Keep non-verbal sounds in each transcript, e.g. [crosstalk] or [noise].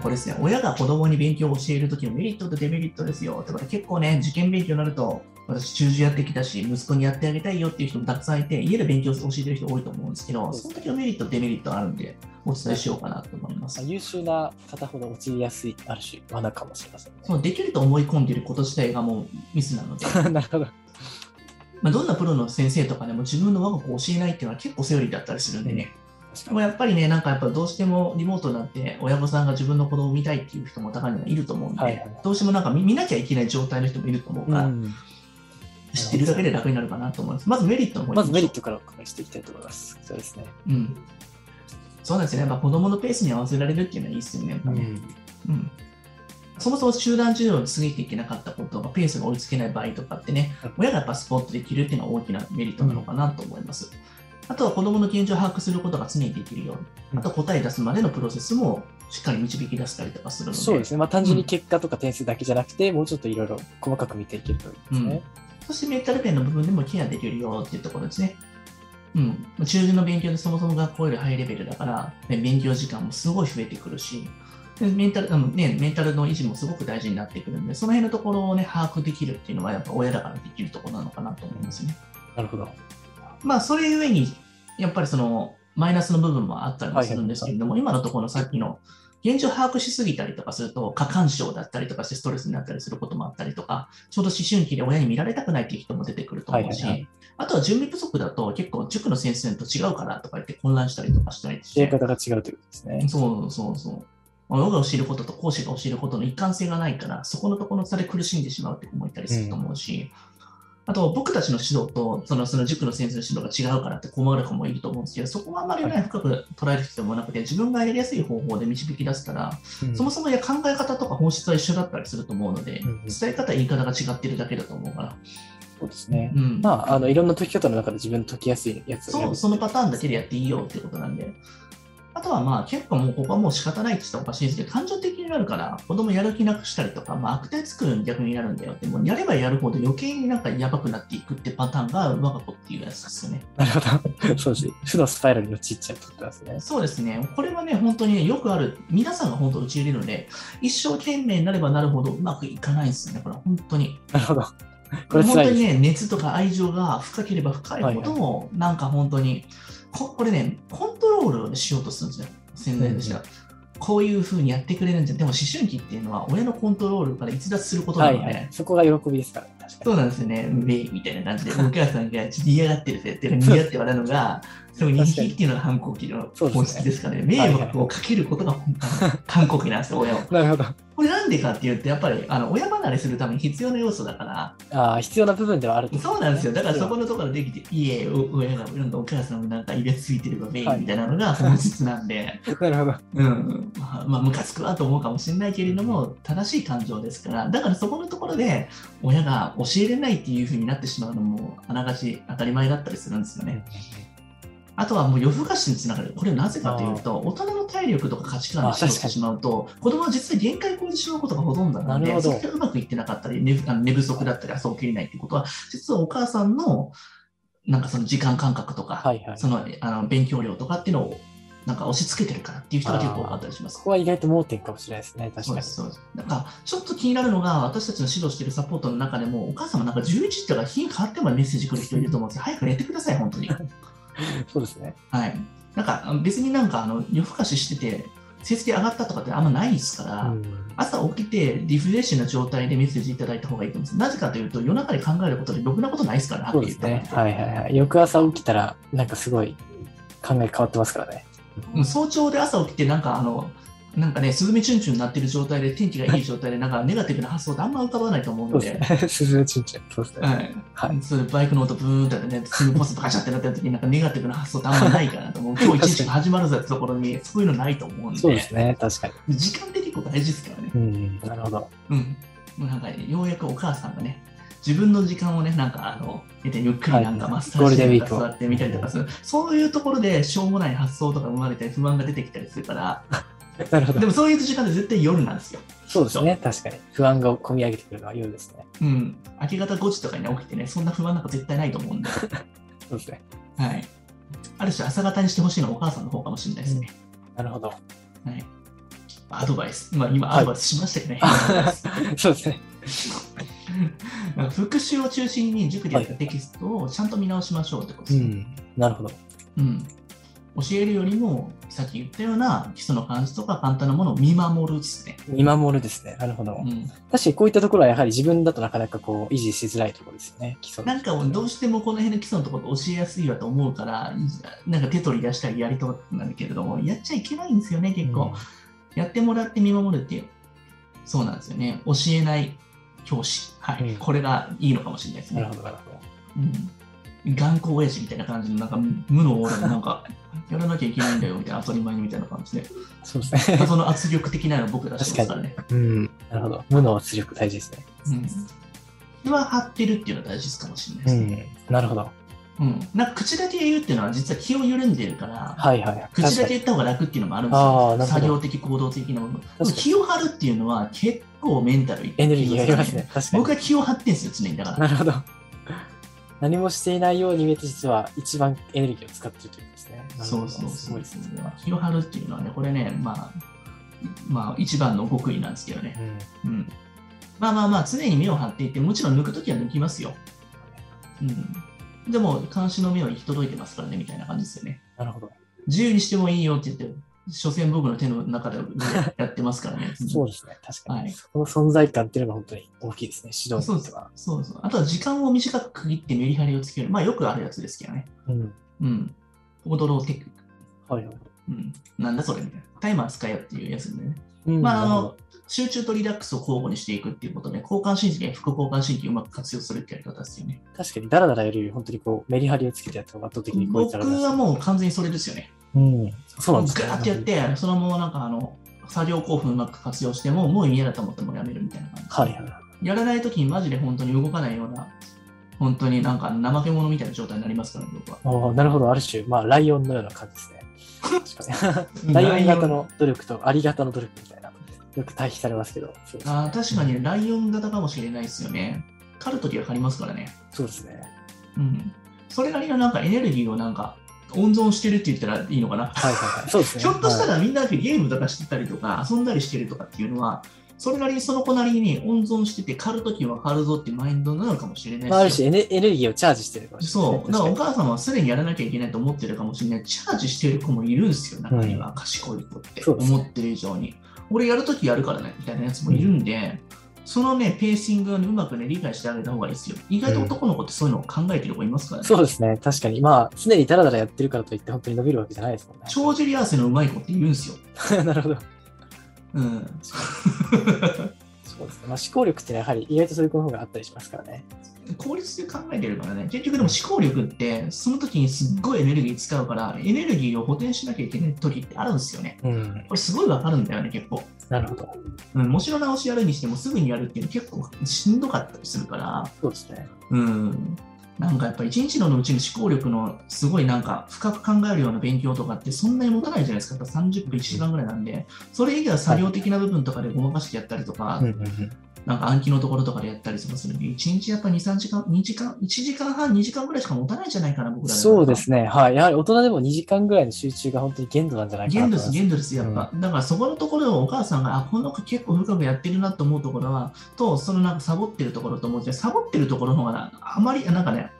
これですね、親が子供に勉強を教えるときのメリットとデメリットですよってことで結構ね、受験勉強になると、私、中受やってきたし、息子にやってあげたいよっていう人もたくさんいて、家で勉強を教えてる人多いと思うんですけど、その時のメリット、デメリットあるんで、お伝えしようかなと思います。優秀な方ほど陥りやすい、ある種、罠かもしれませんね。そうできると思い込んでいること自体がもうミスなので、[laughs] なるほど。まあ、どんなプロの先生とかでも自分の我が子を教えないっていうのは結構セオリーだったりするんでね、確でもやっぱりね、なんかやっぱどうしてもリモートになって親御さんが自分の子供を見たいっていう人も高いのがいると思うんで、はいはいどうしてもなんか見見なきゃいけない状態の人もいると思うから、うん知ってるだけで楽になるかなと思います。まずメリットの方にまずメリットからお伺いしていきたいと思います。そうですね。うん。そうなんですよね。まあ、子供のペースに合わせられるっていうのはいいですよね。やっぱねうん。そもそも集団授業に過ぎていけなかったことがペースが追いつけない場合とかってねはい、親がやっぱスポットできるっていうのは大きなメリットなのかなと思います。あとは子供の現状を把握することが常にできるように、うんあと答え出すまでのプロセスもしっかり導き出したりとかするので、そうですね。まあ単純に結果とか点数だけじゃなくて、もうちょっといろいろ細かく見ていけるといいですね。そしてメンタル面の部分でもケアできるよっていうところですね。うん。中旬の勉強でそもそも学校よりハイレベルだから、ね勉強時間もすごい増えてくるし、でメンタルあの、ね、メンタルの維持もすごく大事になってくるんで、その辺のところをね、把握できるっていうのは、やっぱ親だからできるところなのかなと思いますね。なるほど。まあ、それゆえに、やっぱりその、マイナスの部分もあったりもするんですけれども、今のところのさっきの、現状把握しすぎたりとかすると、過干渉だったりとかしてストレスになったりすることもあったりとか、ちょうど思春期で親に見られたくないっていう人も出てくると思うし、はいはいはあとは準備不足だと結構塾の先生と違うからとか言って混乱したりとかしたりして、方が違うということですね。そうそうそう。親が教えることと講師が教えることの一貫性がないから、そこのところの差で苦しんでしまうって子もいたりすると思うし、あと僕たちの指導とそのその塾の先生の指導が違うからって困る子もいると思うんですけど、そこはあんまりね、はい深く捉える必要もなくて、自分がやりやすい方法で導き出したら、うんそもそもいや考え方とか本質は一緒だったりすると思うので、うんうん伝え方、言い方が違ってるだけだと思うから。そうですね。うんまあ、あの、いろんな解き方の中で自分の解きやすいやつそう、そのパターンだけでやっていいよってことなんで。あとはまあ結構もうここはもう仕方ないって言ったらおかしいですけど、感情的になるから子供やる気なくしたりとか、まあ、悪態作るに逆になるんだよって、もうやればやるほど余計になんかやばくなっていくってパターンが我が子っていうやつですよね。なるほど。そうですね。負のスパイラルに陥っちゃうってことですね。そうですね。これはね、本当にね、よくある、皆さんが本当陥れるので、一生懸命になればなるほどうまくいかないんですよね。これは本当に。なるほど。これ本。当にね、熱とか愛情が深ければ深いほど、なんか本当にこ、これね、コントロールしようとするんですよ、潜在としては。こういうふうにやってくれるんじゃ、でも思春期っていうのは親のコントロールから逸脱することなので、はいはい。そこが喜びですから、そうなんですよね、ベイみたいな感じで、お母さんがちょっと嫌がってるぜって嫌って笑うのが、[laughs] その人気っていうのが反抗期の本質ですからね、迷惑をかけることが反抗期なんですよ、親を。に。なるほど。これなんでかっていうと、やっぱりあの親離れするために必要な要素だから、ああ、必要な部分ではあるとそうなんですよ。だからそこの。のところできて、いえ、お親が、お母さんもなんかイベついてればメインみたいなのが本質なんで、[laughs] なるほど。うん、まあ、まあ、ムカつくわと思うかもしれないけれども、正しい感情ですから、だからそこのところで、親が教えれないっていうふうになってしまうのも、あながち当たり前だったりするんですよね。あとはもう夜更かしにつながる。これなぜかというと、大人の体力とか価値観に指導してしまうと、子供は実際限界を超えてしまうことがほとんどなので、それがうまくいってなかったり、寝不足だったり、朝起きれないっていうことは、実はお母さんの、なんかその時間感覚とか、はいはい。そのあの勉強量とかっていうのを、なんか押し付けてるからっていう人が結構多かったりしますそ。こは意外と盲点かもしれないですね。確かに。そうです。なんか、ちょっと気になるのが、私たちの指導しているサポートの中でも、お母様なんか11時とか日変わってもメッセージ来る人いると思うんですよ。早く寝てください、本当に。そうですね。はい。なんか、別になんか、あの、夜更かししてて、成績上がったとかってあんまないですから、うん朝起きてリフレッシュな状態でメッセージいただいた方がいいと思うんです。なぜかというと、夜中で考えることでろくなことないですから、そうです。ね。はいはいはい。翌朝起きたら、なんかすごい考え変わってますからね。うん早朝で朝起きて、なんかあの、なんかね、スズメチュンチュンになってる状態で、天気がいい状態で、なんかネガティブな発想ってあんま浮かばないと思うので、そうですね。すずめちんちゃん。そうですね。はい。はいバイクの音ブーンってね、すぐポストガチャってなってる時になんかネガティブな発想ってあんまないかなと思う。[laughs] 今日一日が始まるぞってところにそういうのないと思うんで、そうですね。確かに。時間って結構大事ですからね。うん。なるほど。うん。なんか、ようやくお母さんがね、自分の時間をね、なんかあの、得てゆっくりなんかはいマッサゴーージルデンウィークをとか座ってみたりとかする、そういうところでしょうもない発想とか生まれたり不安が出てきたりするから、[laughs] なるほど。でもそういう時間って絶対夜なんですよ。そうですね。確かに。不安が込み上げてくるのは夜ですね。うん。明け方5時とかに起きてね、そんな不安なんか絶対ないと思うんで。[laughs] そうですね。はい。ある種朝方にしてほしいのはお母さんの方かもしれないですね。なるほど。はい。アドバイス。まあ今はいアドバイスしましたよね。アドバイス [laughs] そうですね。[laughs] 復習を中心に塾でやったテキストをちゃんと見直しましょうってことですね。うん。なるほど。うん教えるよりも、さっき言ったような基礎の漢字とか簡単なものを見守るですね。見守るですね。なるほど。うん、確かにこういったところはやはり自分だとなかなかこう維持しづらいところですよね。基礎のなんかどうしてもこの辺の基礎のところ教えやすいわと思うから、なんか手取り出したりやりとくなるけれども、やっちゃいけないんですよね、結構。やってもらって見守るっていう。そうなんですよね。教えない教師。はい。うんこれがいいのかもしれないですねうんなる。ほど、なるほど。うん、頑固親父みたいな感じの、なんか無のオーラで、なんか、[laughs] やらなきゃいけないんだよみたいな、当たり前にみたいな感じで、そうですね。その圧力的なのを僕出してますからね。うん。なるほど。無の圧力大事ですね。うん。気は張ってるっていうのは大事かもしれないですね。うん。なるほど。うん。なんか口だけ言うっていうのは、実は気を緩んでるから、はいはいはい。口だけ言った方が楽っていうのもあるんですよ。作業的、行動的なもの。気を張るっていうのは結構メンタルいエネルギーがありますね。確かに僕。は気を張ってんですよ、常に。だから。なるほど。[laughs] 何もしていないように見えて、実は一番エネルギーを使っているということですね。そうそうすごいですね。気を張るっていうのはね、これね、まあ、まあ、一番の極意なんですけどね。うん。うん。まあまあまあ、常に目を張っていて、もちろん抜くときは抜きますよ。うん。でも、監視の目は行き届いてますからね、みたいな感じですよね。なるほど。自由にしてもいいよって言って、所詮僕の手の中でやってますからね。[laughs] そうですね。確かに。はいその存在感っていうのが本当に大きいですね。指導そうですにとっては。そうそう。あとは時間を短く区切ってメリハリをつける。まあよくあるやつですけどね。うん。うん。ポモドロテクニック。はいはい。うん。なんだそれみたいな。タイマー使えよっていうやつでね。うんまああの、集中とリラックスを交互にしていくっていうことで、交感神経や副交感神経をうまく活用するってやり方ですよね。ど確かに、ダラダラやるより、本当にこう、メリハリをつけてやった方が圧倒的に効率僕はもう完全にそれですよね。うん。そうなんですね。ガーってやって、そのままなんかあの、作業興奮うまく活用しても、もう嫌だと思ってもやめるみたいな感じ。はいはいはい。やらないときにマジで本当に動かないような、本当になんか怠け者みたいな状態になりますから、ね、僕は。なるほど、ある種、まあ、ライオンのような感じですね。ライオン型の努力とアリ型の努力みたいな、よく対比されますけど。そうですねあー確かにライオン型かもしれないですよね。狩るときは狩りますからね。そうですね。うん。それなりのなんかエネルギーをなんか温存してるって言ったらいいのかな。はいはいはい。そうですね。ひょっとしたはいらみんなゲームとかしてたりとか遊んだりしてるとかっていうのは、それなりにその子なりに温存してて狩るときは狩るぞってマインドなのかもしれないまあ、ある。種エネエネルギーをチャージしてるかもしれない、そう。だからお確母さんはすでにやらなきゃいけないと思ってるかもしれない。チャージしてる子もいるんですよ、中には。賢い子って。ね思ってる以上に。俺やるときやるからね、みたいなやつもいるんで、そのね、ペーシングをねうまくね、理解してあげた方がいいですよ。意外と男の子ってそういうのを考えてる子いますからね。そうですね。確かに。まあ、常にダラダラやってるからといって、本当に伸びるわけじゃないですもんね。帳尻合わせのうまい子っているんですよ。[laughs] なるほど。うん。そうですね。まあ、思考力ってやはり意外とそういう子の方があったりしますからね。効率で考えてるからね。結局でも思考力って、その時にすっごいエネルギー使うから、エネルギーを補填しなきゃいけない時ってあるんですよね。うん。これすごいわかるんだよね、結構。なるほど。うん、もちろん直しやるにしてもすぐにやるっていうの結構しんどかったりするから、そうですね。うん。なんかやっぱ一日のうちに思考力のすごいなんか深く考えるような勉強とかってそんなに持たないじゃないですか。やっぱ30分1時間ぐらいなんで、それ以外は作業的な部分とかでごまかしてやったりとか、うんうんうん。なんか暗記のところとかでやったりとかするんで、1日やっぱ2、3時間、2時間、1時間半、2時間ぐらいしか持たないんじゃないかな、僕らそうですね。はい。やはり大人でも2時間ぐらいの集中が本当に限度なんじゃないかな限度です。限度です、やっぱ。だからそこのところをお母さんが、あ、この子結構深くやってるなと思うところは、と、そのなんかサボってるところと思って、サボってるところの方がなあまり、なんかね、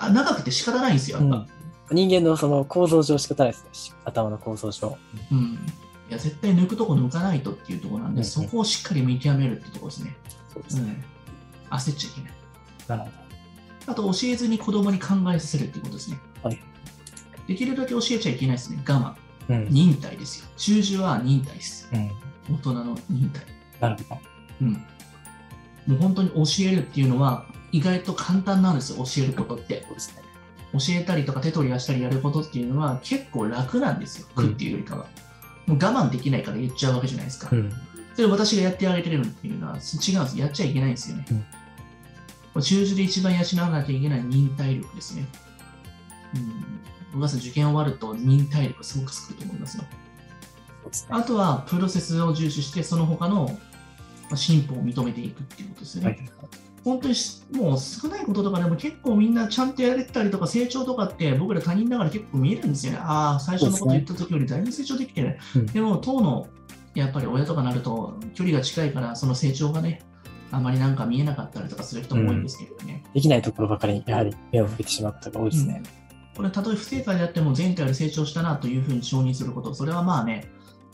あ長くて仕方ないんですよ、やっぱ。人間のその構造上仕方ないですね。頭の構造上。うん。いや、絶対抜くとこ抜かないとっていうところなんで、うんうんそこをしっかり見極めるってところですね。そうですね。うん。焦っちゃいけない。なるほあと、教えずに子供に考えさせるっていうことですね。はいできるだけ教えちゃいけないですね。我慢。ど。うん。忍耐ですよ。中樹は忍耐です。うん。大人の忍耐。なるほど。うん。もう本当に教えるっていうのは意外と簡単なんですよ、教えることって。教えたりとか手取り出したりやることっていうのは結構楽なんですよ、うん苦っていうよりかは。もう我慢できないから言っちゃうわけじゃないですか。うん。それを私がやってあげてるのっていうのは違うんです。やっちゃいけないんですよね。うん中樹で一番養わなきゃいけない忍耐力ですね。うん。さん受験終わると忍耐力すごくつくと思いますよ。あとはプロセスを重視して、その他のまあ進歩を認めていくっていうことですよね。はい。本当にしもう少ないこととかでも結構みんなちゃんとやれてたりとか成長とかって僕ら他人ながら結構見えるんですよね。ああ、最初のこと言った時よりだいぶ成長できてる。うんでも当のやっぱり親とかなると、距離が近いから、その成長がね、あまりなんか見えなかったりとかする人も多いんですけどね。できないところばかりにやはり目を向けてしまうことが多いですね。これ、たとえ不正解であっても、前回より成長したなというふうに承認すること、それはまあね、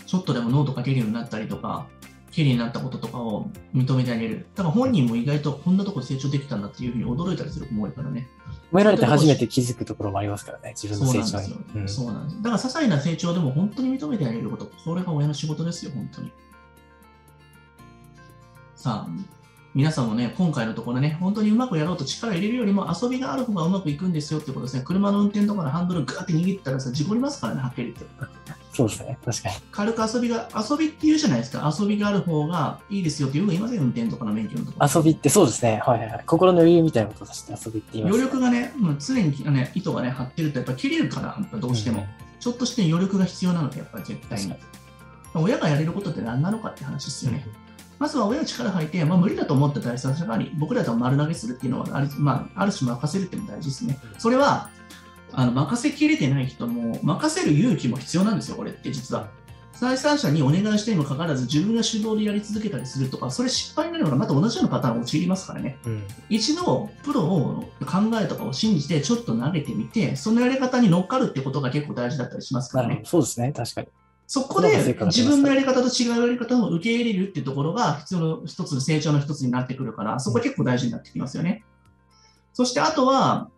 ちょっとでもノート書けるようになったりとか、綺麗になったこととかを認めてあげる。だから本人も意外とこんなところ成長できたんだっていうふうに驚いたりする子も多いからね。褒められて初めて気づくところもありますからね、自分のそうなん成長ですよ。に。うんそうなんです。だから些細な成長でも本当に認めてあげること、これが親の仕事ですよ、本当に。さあ、皆さんもね、今回のところね、本当にうまくやろうと力入れるよりも遊びがある方がうまくいくんですよってことですね。車の運転とかのハンドルガーって握ったらさ、事故りますからね、はっきり言って。そうですね、確かに。軽く遊びが、遊びって言うじゃないですか。遊びがある方がいいですよってよく言いません、運転とかの免許のところ。遊びってそうですね、はいはいはい。心の余裕みたいなこととして遊びって言います、余力がね、もう常に、ね、糸がね、張ってるとやっぱ切れるから、どうしても。ちょっとして余力が必要なので、やっぱり絶対に確。親がやれることって何なのかって話ですよね。まずは親の力入って、まあ、無理だと思った第三者側に僕らと丸投げするっていうのはある,、まあ、ある種任せるっていうのも大事ですね。それはあの任せきれてない人も任せる勇気も必要なんですよ、これって実は。第三者にお願いしてにもかかわらず自分が主導でやり続けたりするとか、それ失敗になるのがまた同じようなパターンを陥りますからね。うん一度プロを考えとかを信じてちょっと投げてみて、そのやり方に乗っかるってことが結構大事だったりしますからね。そうですね、確かに。そこで自分のやり方と違うやり方を受け入れるっていうところが必要の一つの成長の一つになってくるから、そこは結構大事になってきますよね。そしてあとは、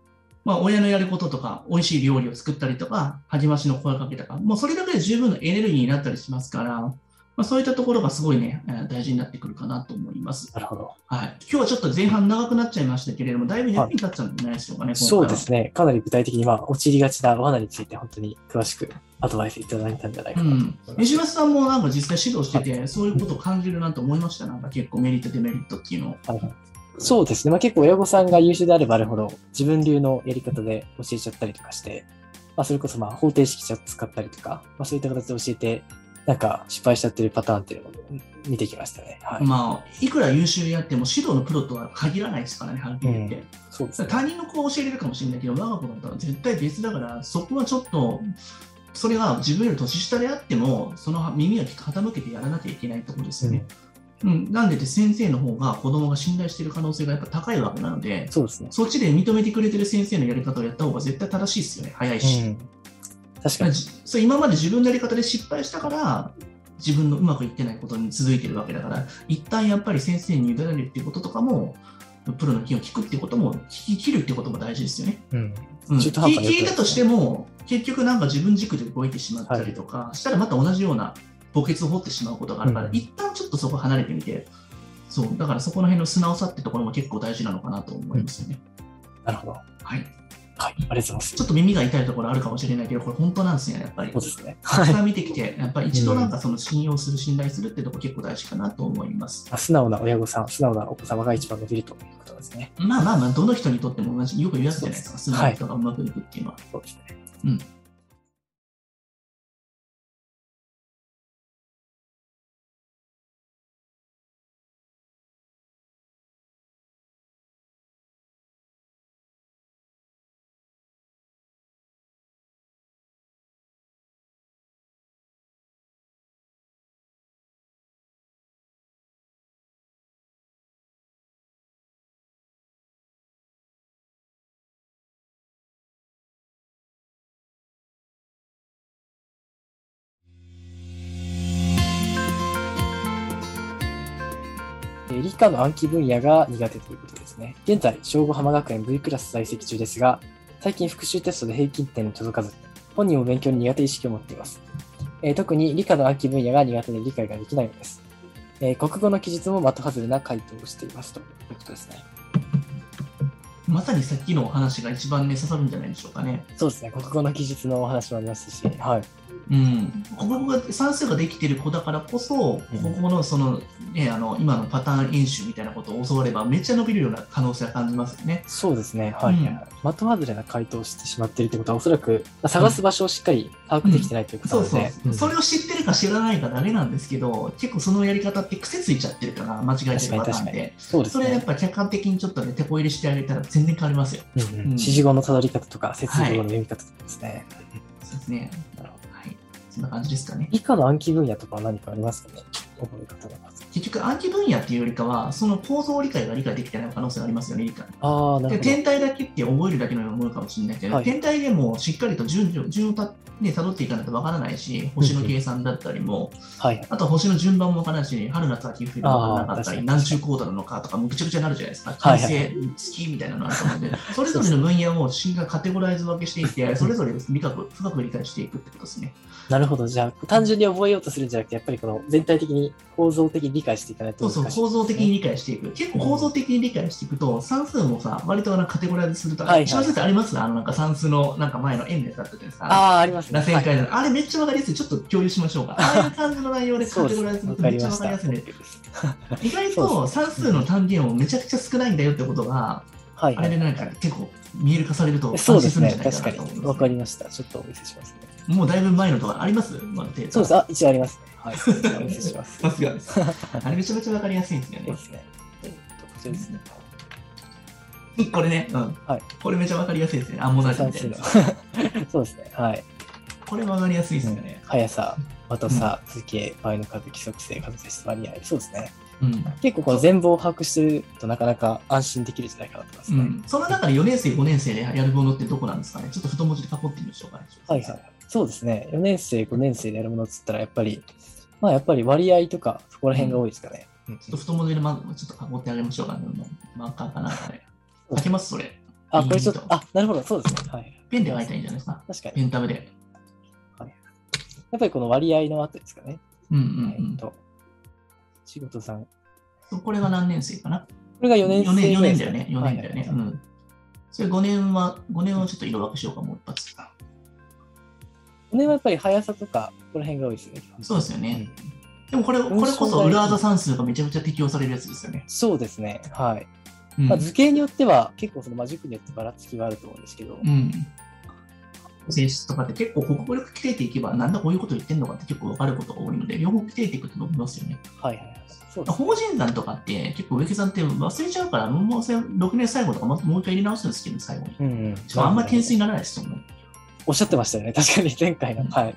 まあ、親のやることとか、美味しい料理を作ったりとか、励ましの声かけとか、もうそれだけで十分のエネルギーになったりしますから、まあ、そういったところがすごいね、えー大事になってくるかなと思います。なるほど。はい。今日はちょっと前半長くなっちゃいましたけれども、だいぶ役に立ったんじゃないでしょうかね、そうですね、かなり具体的に、まあ、陥りがちな罠について本当に詳しくアドバイスいただいたんじゃないかなと思いうん、さんもなんか実際指導してて、そういうことを感じるなと思いました、なんか結構メリット、デメリットっていうのを。はいはいそうですね、まあ、結構親御さんが優秀であればあるほど自分流のやり方で教えちゃったりとかして、まあ、それこそまあ方程式使ったりとか、まあ、そういった形で教えて、なんか失敗しちゃってるパターンっていうのを見てきましたね。はい。まあ、いくら優秀であっても指導のプロとは限らないですからね、はっきり言って。そうですね。他人の子を教えれるかもしれないけど、我が子だったら絶対別だから、そこはちょっと、それが自分より年下であっても、その耳を傾けてやらなきゃいけないところですよね。うん、なんでって先生の方が子供が信頼している可能性がやっぱ高いわけなので、そうですね。そっちで認めてくれてる先生のやり方をやった方が絶対正しいですよね、早いし。うん、確かに。じそう今まで自分のやり方で失敗したから、自分のうまくいってないことに続いてるわけだから、一旦やっぱり先生に委ねるっていうこととかも、プロの意見を聞くっていうことも、聞き切るっていうことも大事ですよね。うん。うん、聞いたとしても、結局なんか自分軸で動いてしまったりとか、したらまた同じような墓穴を掘ってしまうことがあるから、うん一旦ちょっとそこ離れてみて、そう、だからそこの辺の素直さってところも結構大事なのかなと思いますよね。なるほど。はい。はい。ありがとうございます。ちょっと耳が痛いところあるかもしれないけど、これ本当なんですよね、やっぱりそう。ですね。たくさん見てきて、やっぱり一度なんかその信用する、信頼するってとこ結構大事かなと思います。まあ素直な親御さん、素直なお子様が一番伸びるということですね。まあまあまあ、どの人にとっても同じ、よく言うやつじゃないですか、す直な人がうまくいくっていうのは。そうですね。うん。えー理科の暗記分野が苦手ということですね。現在、小5浜学園 V クラス在籍中ですが、最近復習テストで平均点に届かず、本人も勉強に苦手意識を持っています。えー特に理科の暗記分野が苦手で理解ができないのです。えー国語の記述も的外れな回答をしていますということですね。まさにさっきのお話が一番ね、刺さるんじゃないでしょうかね。そうですね。国語の記述のお話もありますし、はい。うん、国語が算数ができてる子だからこそ、うん国語のその、ね、あの今のパターン演習みたいなことを教われば、めっちゃ伸びるような可能性は感じますよね。そうですね。はい。うん的外れな回答をしてしまっているということは、おそらくまあ探す場所をしっかり把握できてないということなので、それを知ってるか知らないかだけなんですけど、結構そのやり方って癖ついちゃってるから、間違えてるパターンで、そうですね。それやっぱ客観的にちょっとね、手こ入れしてあげたら全然変わりますよ。うん指示語のたどり方とか、接続語の読み方とかですね。そうですね。なるほど。そんな感じですかね。以下の暗記分野とかは何かありますかね？覚え方が。結局暗記分野っていうよりかは、その構造理解が理解できてない可能性がありますよね、理解。ああ、なるほど。で天体だけって覚えるだけのように思うかもしれないけど、はい天体でもしっかりと順序順をた、ね、辿っていかないとわからないし、星の計算だったりも、はい。あと星の順番もわからないし、春夏秋冬がわからなかったり、何中高度なのかとか、もうぐちゃぐちゃになるじゃないですか。はい金星、月みたいなのあると思うんで、それぞれの分野を進がカテゴライズ分けしていって、それぞれ理学深く理解していくってことですね。なるほど。じゃあ、単純に覚えようとするんじゃなくて、やっぱりこの全体的に構造的に理解していかないとそうそう。構造的に理解していく。結構構造的に理解していくと、算数もさ、割となんかカテゴライズすると、はいはい石橋先生あります？あのなんか算数のなんか前の円でだったじゃないですか。ああ、ありますね。螺旋はい階段、あれめっちゃわかりやすい。ちょっと共有しましょうか。[laughs] ああいう感じの内容でカテゴライズするとめっちゃわかりやすいんで、意外と算数の単元をめちゃくちゃ少ないんだよってことが、はいはい。あれでなんか結構見える化されると安そうですね心するんじゃ。ないか。なと思います。わかりました。ちょっとお見せしますね。もうだいぶ前のとかあります？まだデータそうです。あ、一応ありますね。はい。お見せします。さすがです。あれめちゃめちゃわかりやすいんですよね。そうですね。えっと、こちらですね。これね、うん。はいこれめちゃわかりやすいですね。アンモナイトみ算たい数なの。[laughs] そうですね。はい。これわかりやすいですよね。速さ、的さ、図形、場合の数、規則性、数性質、割合。そうですね。うん。結構この全貌を把握してるとなかなか安心できるんじゃないかなと思いますね。うん、その中で4年生、5年生でやるものってどこなんですかねちょっと太文字で囲ってみましょうかね。はいはい。そうですね。4年生、5年生でやるものっつったら、やっぱり、まあやっぱり割合とか、そこら辺が多いですかね。うんちょっと太文字で、ま、ちょっと囲ってあげましょうかね。マーカーかなんかね。書けますそれ。あ、これちょっいいと、とあ、なるほど、そうですね。はい。ペンで書いたらいいんじゃないですか。確かに。ペンタブで。やっぱりこの割合の後ですかね。うんうんえっと、仕事さん。こうん。これが何年生かなれが4年生4年 ,4 ぐらいですか年だよね。4年だよね。はいはいうん。それ5年は、5年はちょっと色分けしようか、もう一発。4年はやっぱり速さとか、この辺が多いですね。そうですよね。うんでもこれ、これこそ裏技算数がめちゃめちゃ適用されるやつですよね。そうですね。はい。うんまあ、図形によっては、結構その、まあ、塾によってばらつきがあると思うんですけど、うん。性質とかって結構国語力切れていけば、なんだこういうこと言ってんのかって結構分かることが多いので、両方切れていくと伸びますよね。はいはいはい。そう。法人団とかって結構植木さんって忘れちゃうから、もう6年最後とかもう一回入れ直すんですけど、最後に。うんあんまり点数にならないですよね。おっしゃってましたよね。確かに前回の。はい。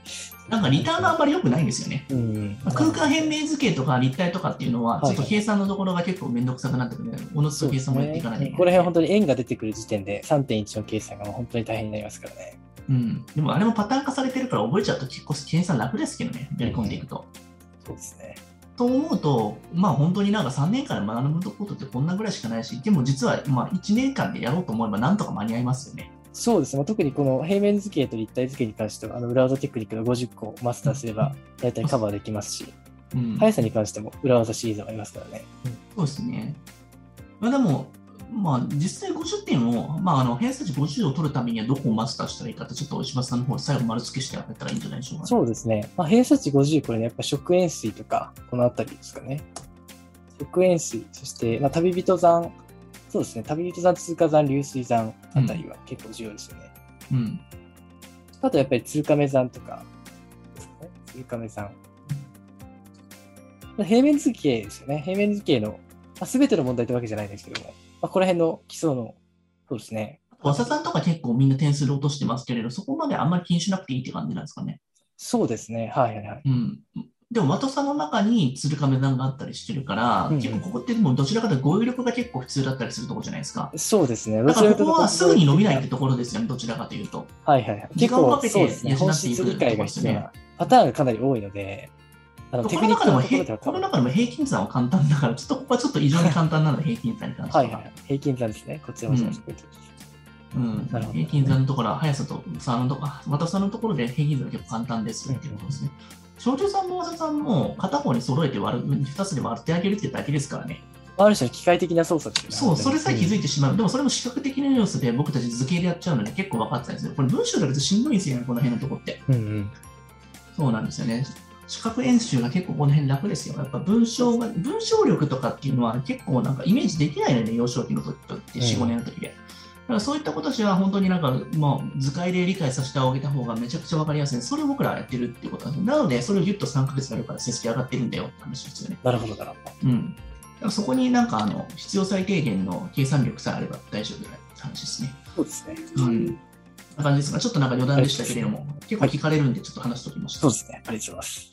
なんかリターンがあんまり良くないんですよね。うんうん。空間変名図形とか立体とかっていうのは、はいちょっと計算のところが結構めんどくさくなってくるので、おのずと計算もやっていかないといけない。これ辺本当に円が出てくる時点で3.1の計算がもう本当に大変になりますからね。うん。でもあれもパターン化されてるから覚えちゃうと結構計算楽ですけどね、やり込んでいくと。そうですね。と思うと、まあ本当になんか3年間で学ぶことってこんなぐらいしかないし、でも実はまあ1年間でやろうと思えばなんとか間に合いますよね。そうですね。特にこの平面図形と立体図形に関しては、あの裏技テクニックの50個マスターすれば、大体カバーできますし、うん。速さに関しても裏技シリーズはありますからね。そうですね。まあ、でも、まあ、実際50点を、まあ、あの偏差値50を取るためにはどこをマスターしたらいいかって、ちょっと石橋さんの方で最後丸付けしてあげたらいいんじゃないでしょうか、ね。そうですね。まあ、偏差値50、これね、やっぱ食塩水とか、このあたりですかね。食塩水、そして、まあ、旅人山、そうですね。旅人山、通過山、流水山あたりは結構重要ですよね。うん。あとやっぱり鶴亀山とかですかね、鶴亀山。まあ平面図形ですよね。平面図形の、まあ、全ての問題ってわけじゃないんですけども、まあ、この辺の基礎の、そうですね。和佐さんとか結構みんな点数で落としてますけれど、そこまであんまり気にしなくていいって感じなんですかね。そうですね。はいはいはい。うん。でも、和さんの中に鶴亀山があったりしてるから、うんうん結構ここってもうどちらかというと語彙力が結構普通だったりするところじゃないですか。そうですね。だからここはすぐに伸びないってところですよね、どちらかというと。はいはいはい。時間をかけてそうですね。養っていく本質理解が必要とこなパターンがかなり多いので、あのこの中でもこの中でも平均算は簡単だから、ちょっとここはちょっと異常に簡単なので、平均算に関しては。はいはい。平均算ですね。こちらもそうです。うん平均算のところは速さと差のところ、また差のところで平均算は結構簡単ですよっていうことですね。少女さんも技さんも片方に揃えて割る、2つで割ってあげるってだけですからね。ある種の機械的な操作ですよね。そう、それさえ気づいいてしまう。でもそれも視覚的な要素で僕たち図形でやっちゃうので結構分かってたんですよ。これ文章だけどしんどいんですよね、この辺のとこって。うんうん。そうなんですよね。視覚演習が結構この辺楽ですよ。やっぱ文章が、文章力とかっていうのは結構なんかイメージできないので、幼少期の時とって4、5年の時で。だからそういった子たちは本当になんか、まあ、図解で理解させてあげた方がめちゃくちゃ分かりやすい。それを僕らはやってるっていうことなんですよ。なので、それをギュッと3ヶ月やるから成績上がってるんだよって話ですよね。なるほど、なるほど。うん。だからそこになんかあの必要最低限の計算力さえあれば大丈夫だって話ですね。そうですね。うん。な感じですか？ちょっとなんか余談でしたけれども、結構聞かれるんで、ちょっと話しておきました。そうですね。ありがとうございます。